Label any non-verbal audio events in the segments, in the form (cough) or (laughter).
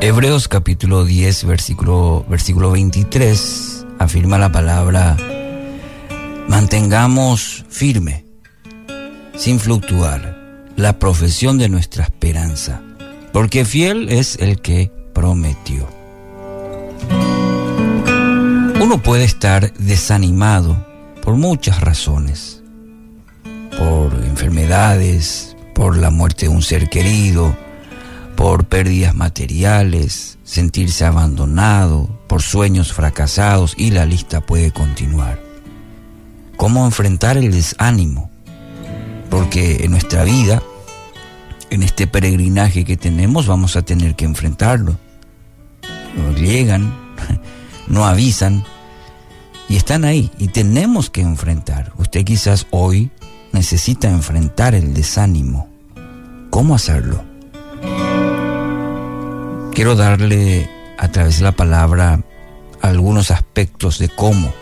Hebreos capítulo 10, versículo, versículo 23, afirma la palabra, mantengamos firme, sin fluctuar, la profesión de nuestra esperanza, porque fiel es el que prometió. Uno puede estar desanimado por muchas razones, por enfermedades, por la muerte de un ser querido, por pérdidas materiales, sentirse abandonado, por sueños fracasados y la lista puede continuar. ¿Cómo enfrentar el desánimo? Porque en nuestra vida, en este peregrinaje que tenemos, vamos a tener que enfrentarlo. No llegan, (laughs) no avisan y están ahí y tenemos que enfrentar. Usted quizás hoy necesita enfrentar el desánimo. ¿Cómo hacerlo? Quiero darle a través de la palabra algunos aspectos de cómo,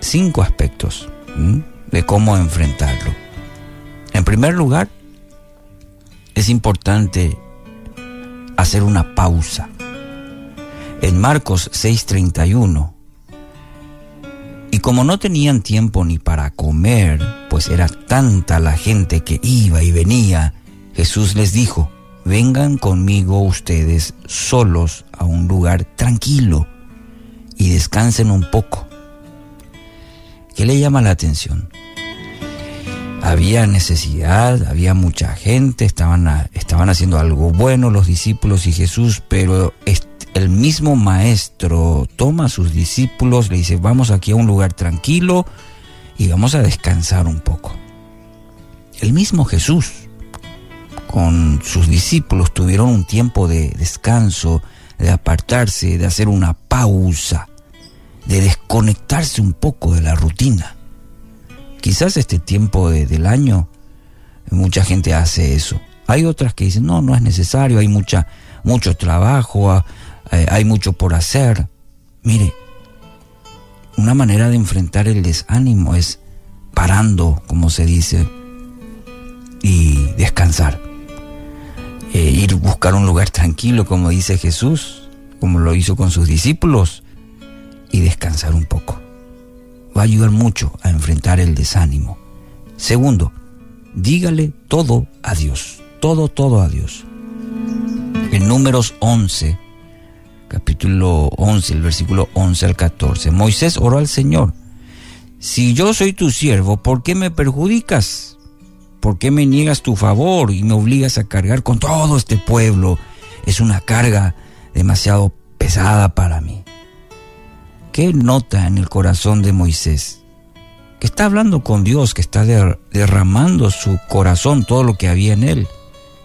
cinco aspectos de cómo enfrentarlo. En primer lugar, es importante hacer una pausa. En Marcos 6:31, y como no tenían tiempo ni para comer, pues era tanta la gente que iba y venía, Jesús les dijo, vengan conmigo ustedes solos a un lugar tranquilo y descansen un poco. ¿Qué le llama la atención? Había necesidad, había mucha gente, estaban, estaban haciendo algo bueno los discípulos y Jesús, pero el mismo maestro toma a sus discípulos, le dice, vamos aquí a un lugar tranquilo y vamos a descansar un poco. El mismo Jesús con sus discípulos tuvieron un tiempo de descanso, de apartarse, de hacer una pausa, de desconectarse un poco de la rutina. Quizás este tiempo del año mucha gente hace eso. Hay otras que dicen, no, no es necesario, hay mucha, mucho trabajo, eh, hay mucho por hacer. Mire, una manera de enfrentar el desánimo es parando, como se dice, y descansar. Eh, ir buscar un lugar tranquilo, como dice Jesús, como lo hizo con sus discípulos, y descansar un poco. Va a ayudar mucho a enfrentar el desánimo. Segundo, dígale todo a Dios, todo, todo a Dios. En números 11, capítulo 11, el versículo 11 al 14, Moisés oró al Señor, si yo soy tu siervo, ¿por qué me perjudicas? ¿Por qué me niegas tu favor y me obligas a cargar con todo este pueblo? Es una carga demasiado pesada para mí. ¿Qué nota en el corazón de Moisés? Que está hablando con Dios, que está derramando su corazón, todo lo que había en él.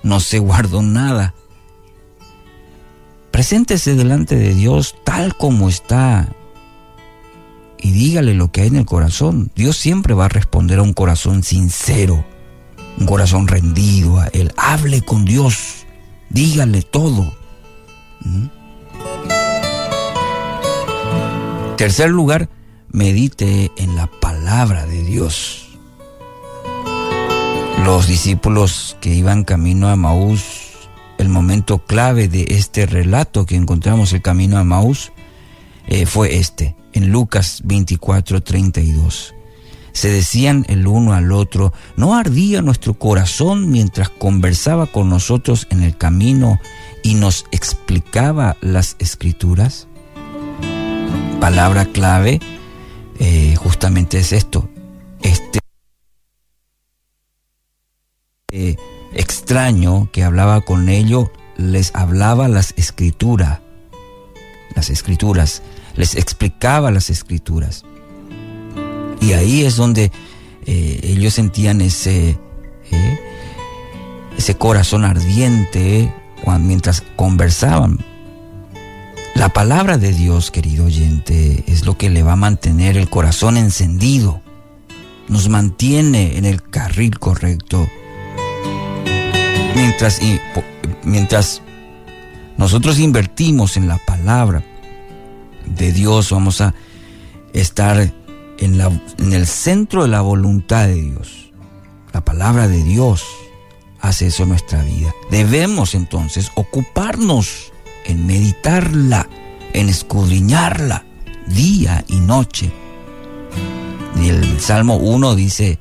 No se guardó nada. Preséntese delante de Dios tal como está y dígale lo que hay en el corazón. Dios siempre va a responder a un corazón sincero un corazón rendido a Él. Hable con Dios, dígale todo. ¿Mm? Tercer lugar, medite en la palabra de Dios. Los discípulos que iban camino a Maús, el momento clave de este relato que encontramos el camino a Maús, eh, fue este, en Lucas 24, 32 se decían el uno al otro, ¿no ardía nuestro corazón mientras conversaba con nosotros en el camino y nos explicaba las escrituras? Palabra clave eh, justamente es esto, este eh, extraño que hablaba con ellos les hablaba las escrituras, las escrituras, les explicaba las escrituras. Y ahí es donde eh, ellos sentían ese, eh, ese corazón ardiente cuando, mientras conversaban. La palabra de Dios, querido oyente, es lo que le va a mantener el corazón encendido. Nos mantiene en el carril correcto. Mientras, mientras nosotros invertimos en la palabra de Dios, vamos a estar en, la, en el centro de la voluntad de Dios. La palabra de Dios hace eso en nuestra vida. Debemos entonces ocuparnos en meditarla, en escudriñarla día y noche. El Salmo 1 dice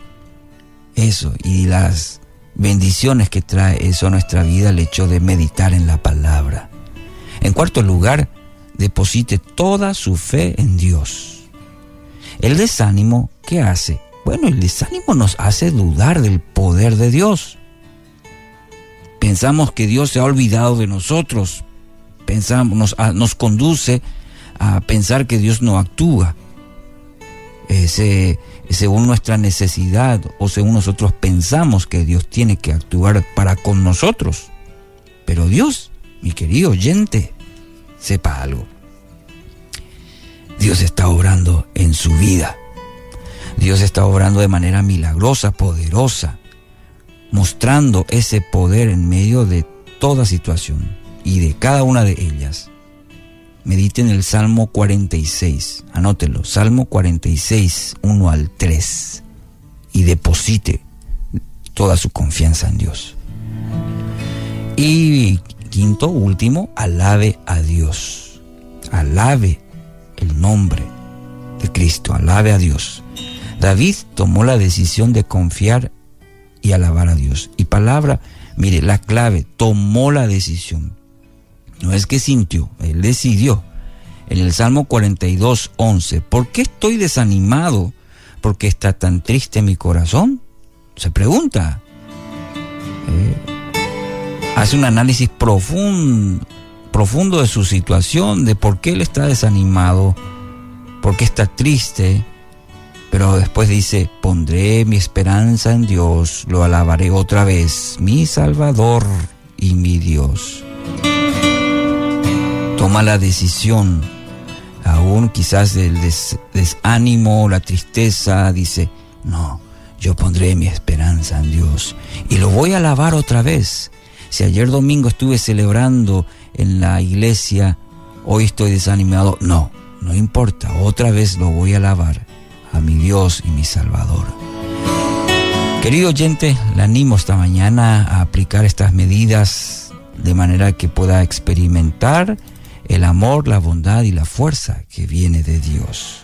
eso, y las bendiciones que trae eso a nuestra vida, el hecho de meditar en la palabra. En cuarto lugar, deposite toda su fe en Dios. El desánimo, ¿qué hace? Bueno, el desánimo nos hace dudar del poder de Dios. Pensamos que Dios se ha olvidado de nosotros. Pensamos, nos, nos conduce a pensar que Dios no actúa. Según nuestra necesidad o según nosotros pensamos que Dios tiene que actuar para con nosotros. Pero Dios, mi querido oyente, sepa algo. Dios está obrando en su vida. Dios está obrando de manera milagrosa, poderosa, mostrando ese poder en medio de toda situación y de cada una de ellas. Mediten el Salmo 46, anótelo, Salmo 46, 1 al 3, y deposite toda su confianza en Dios. Y quinto, último, alabe a Dios. Alabe el nombre de Cristo, alabe a Dios. David tomó la decisión de confiar y alabar a Dios. Y palabra, mire, la clave, tomó la decisión. No es que sintió, él decidió. En el Salmo 42, 11, ¿por qué estoy desanimado? ¿Por qué está tan triste mi corazón? Se pregunta. Eh, hace un análisis profundo, profundo de su situación, de por qué él está desanimado, por qué está triste. Pero después dice, pondré mi esperanza en Dios, lo alabaré otra vez, mi Salvador y mi Dios toma la decisión, aún quizás del desánimo, la tristeza, dice, no, yo pondré mi esperanza en Dios y lo voy a alabar otra vez. Si ayer domingo estuve celebrando en la iglesia, hoy estoy desanimado, no, no importa, otra vez lo voy a alabar a mi Dios y mi Salvador. Querido oyente, le animo esta mañana a aplicar estas medidas de manera que pueda experimentar el amor, la bondad y la fuerza que viene de Dios.